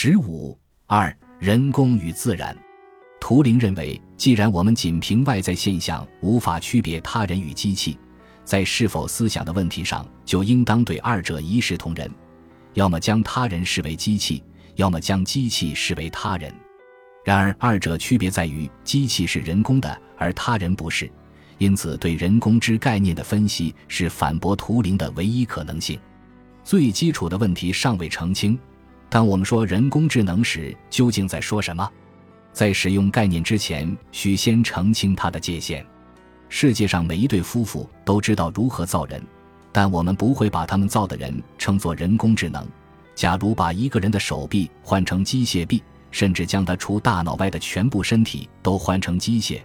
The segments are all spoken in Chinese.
十五二人工与自然。图灵认为，既然我们仅凭外在现象无法区别他人与机器，在是否思想的问题上，就应当对二者一视同仁，要么将他人视为机器，要么将机器视为他人。然而，二者区别在于，机器是人工的，而他人不是。因此，对人工之概念的分析是反驳图灵的唯一可能性。最基础的问题尚未澄清。当我们说人工智能时，究竟在说什么？在使用概念之前，需先澄清它的界限。世界上每一对夫妇都知道如何造人，但我们不会把他们造的人称作人工智能。假如把一个人的手臂换成机械臂，甚至将他除大脑外的全部身体都换成机械，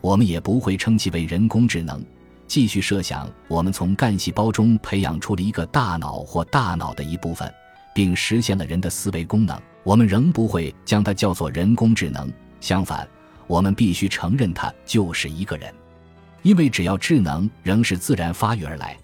我们也不会称其为人工智能。继续设想，我们从干细胞中培养出了一个大脑或大脑的一部分，并实现了人的思维功能。我们仍不会将它叫做人工智能，相反，我们必须承认它就是一个人，因为只要智能仍是自然发育而来，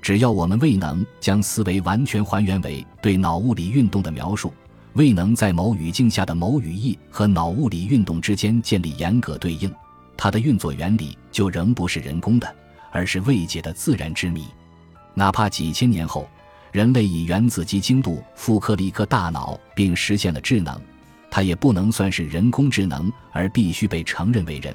只要我们未能将思维完全还原为对脑物理运动的描述，未能在某语境下的某语义和脑物理运动之间建立严格对应，它的运作原理就仍不是人工的，而是未解的自然之谜，哪怕几千年后。人类以原子级精度复刻了一颗大脑，并实现了智能，它也不能算是人工智能，而必须被承认为人，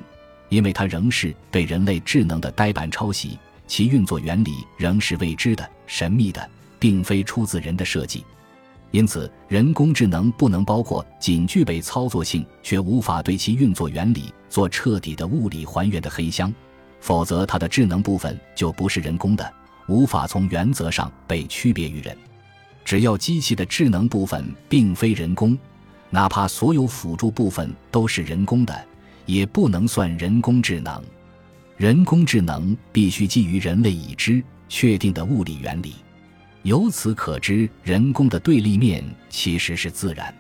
因为它仍是对人类智能的呆板抄袭，其运作原理仍是未知的、神秘的，并非出自人的设计。因此，人工智能不能包括仅具备操作性却无法对其运作原理做彻底的物理还原的黑箱，否则它的智能部分就不是人工的。无法从原则上被区别于人。只要机器的智能部分并非人工，哪怕所有辅助部分都是人工的，也不能算人工智能。人工智能必须基于人类已知确定的物理原理。由此可知，人工的对立面其实是自然。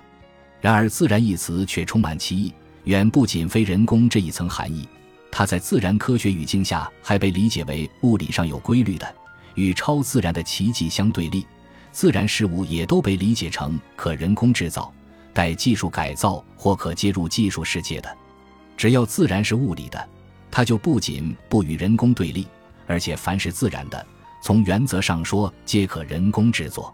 然而，“自然”一词却充满歧义，远不仅非人工这一层含义。它在自然科学语境下还被理解为物理上有规律的。与超自然的奇迹相对立，自然事物也都被理解成可人工制造、待技术改造或可接入技术世界的。只要自然是物理的，它就不仅不与人工对立，而且凡是自然的，从原则上说皆可人工制作。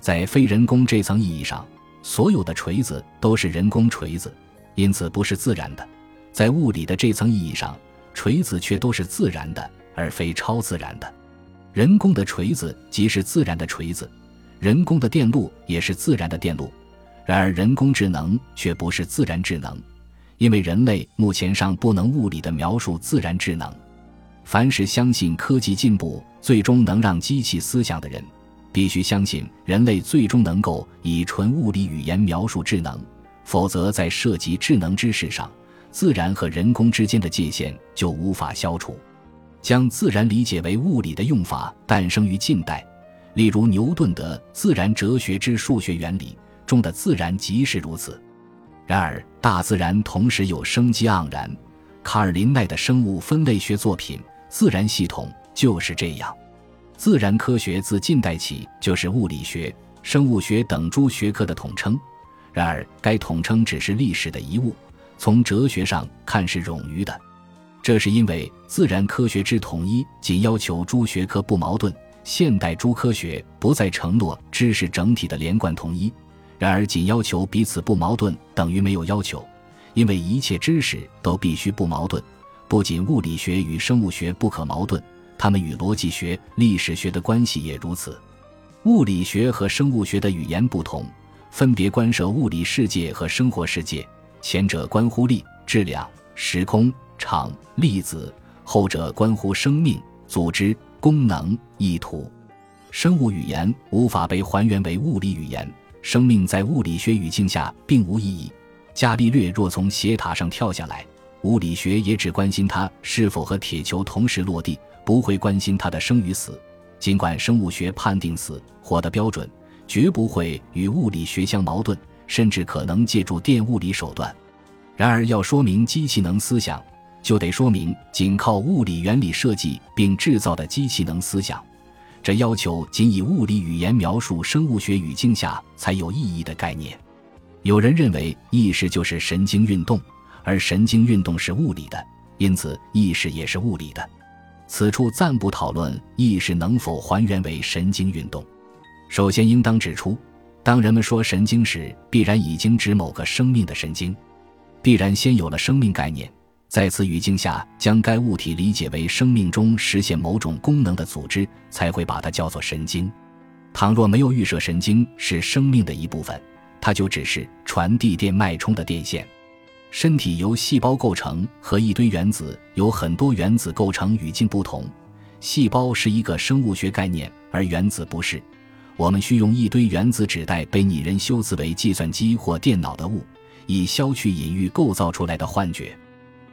在非人工这层意义上，所有的锤子都是人工锤子，因此不是自然的；在物理的这层意义上，锤子却都是自然的，而非超自然的。人工的锤子即是自然的锤子，人工的电路也是自然的电路。然而，人工智能却不是自然智能，因为人类目前尚不能物理的描述自然智能。凡是相信科技进步最终能让机器思想的人，必须相信人类最终能够以纯物理语言描述智能，否则在涉及智能知识上，自然和人工之间的界限就无法消除。将自然理解为物理的用法诞生于近代，例如牛顿的《自然哲学之数学原理》中的自然即是如此。然而，大自然同时有生机盎然。卡尔林奈的生物分类学作品《自然系统》就是这样。自然科学自近代起就是物理学、生物学等诸学科的统称。然而，该统称只是历史的遗物，从哲学上看是冗余的。这是因为自然科学之统一仅要求诸学科不矛盾，现代诸科学不再承诺知识整体的连贯统一。然而，仅要求彼此不矛盾等于没有要求，因为一切知识都必须不矛盾。不仅物理学与生物学不可矛盾，它们与逻辑学、历史学的关系也如此。物理学和生物学的语言不同，分别关涉物理世界和生活世界，前者关乎力、质量、时空。场粒子，后者关乎生命、组织、功能、意图。生物语言无法被还原为物理语言，生命在物理学语境下并无意义。伽利略若从斜塔上跳下来，物理学也只关心他是否和铁球同时落地，不会关心他的生与死。尽管生物学判定死活的标准绝不会与物理学相矛盾，甚至可能借助电物理手段。然而，要说明机器能思想。就得说明，仅靠物理原理设计并制造的机器能思想，这要求仅以物理语言描述生物学语境下才有意义的概念。有人认为意识就是神经运动，而神经运动是物理的，因此意识也是物理的。此处暂不讨论意识能否还原为神经运动。首先，应当指出，当人们说神经时，必然已经指某个生命的神经，必然先有了生命概念。在此语境下，将该物体理解为生命中实现某种功能的组织，才会把它叫做神经。倘若没有预设神经是生命的一部分，它就只是传递电脉冲的电线。身体由细胞构成，和一堆原子由很多原子构成语境不同。细胞是一个生物学概念，而原子不是。我们需用一堆原子指代被拟人修辞为计算机或电脑的物，以消去隐喻构造出来的幻觉。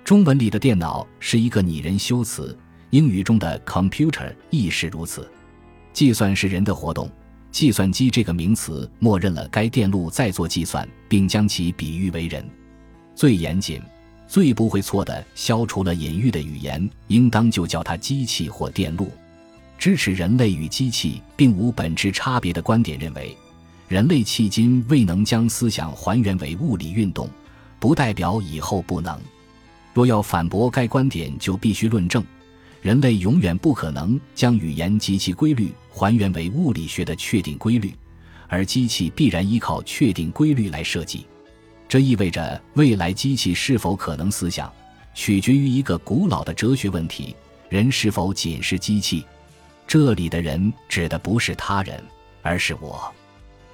中文里的电脑是一个拟人修辞，英语中的 computer 亦是如此。计算是人的活动，计算机这个名词默认了该电路在做计算，并将其比喻为人。最严谨、最不会错的消除了隐喻的语言，应当就叫它机器或电路。支持人类与机器并无本质差别的观点认为，人类迄今未能将思想还原为物理运动，不代表以后不能。若要反驳该观点，就必须论证，人类永远不可能将语言及其规律还原为物理学的确定规律，而机器必然依靠确定规律来设计。这意味着，未来机器是否可能思想，取决于一个古老的哲学问题：人是否仅是机器？这里的人指的不是他人，而是我。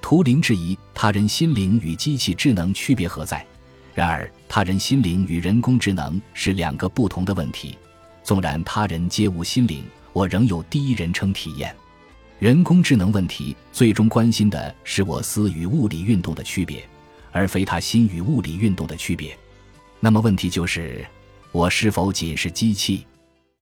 图灵质疑他人心灵与机器智能区别何在？然而，他人心灵与人工智能是两个不同的问题。纵然他人皆无心灵，我仍有第一人称体验。人工智能问题最终关心的是我思与物理运动的区别。而非他心与物理运动的区别，那么问题就是：我是否仅是机器？